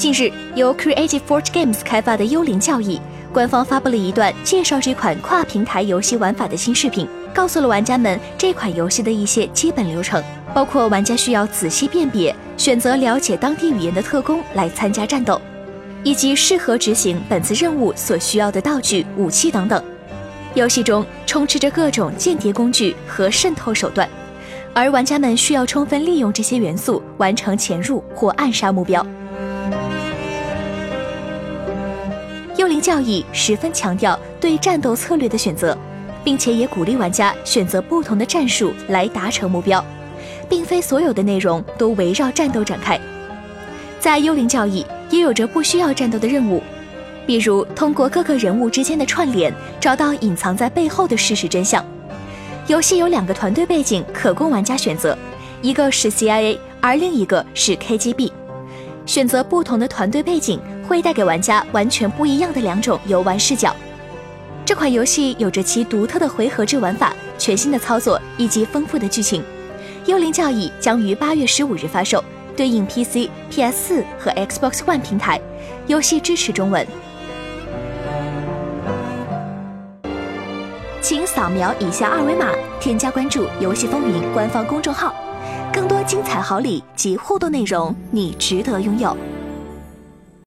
近日，由 Creative Forge Games 开发的《幽灵教义》官方发布了一段介绍这款跨平台游戏玩法的新视频，告诉了玩家们这款游戏的一些基本流程，包括玩家需要仔细辨别、选择了解当地语言的特工来参加战斗，以及适合执行本次任务所需要的道具、武器等等。游戏中充斥着各种间谍工具和渗透手段。而玩家们需要充分利用这些元素，完成潜入或暗杀目标。教义十分强调对战斗策略的选择，并且也鼓励玩家选择不同的战术来达成目标，并非所有的内容都围绕战斗展开。在幽灵教义也有着不需要战斗的任务，比如通过各个人物之间的串联，找到隐藏在背后的事实真相。游戏有两个团队背景可供玩家选择，一个是 CIA，而另一个是 KGB。选择不同的团队背景，会带给玩家完全不一样的两种游玩视角。这款游戏有着其独特的回合制玩法、全新的操作以及丰富的剧情。幽灵教义将于八月十五日发售，对应 PC、PS 四和 Xbox One 平台。游戏支持中文。请扫描以下二维码，添加关注“游戏风云”官方公众号，更多精彩好礼及互动内容，你值得拥有。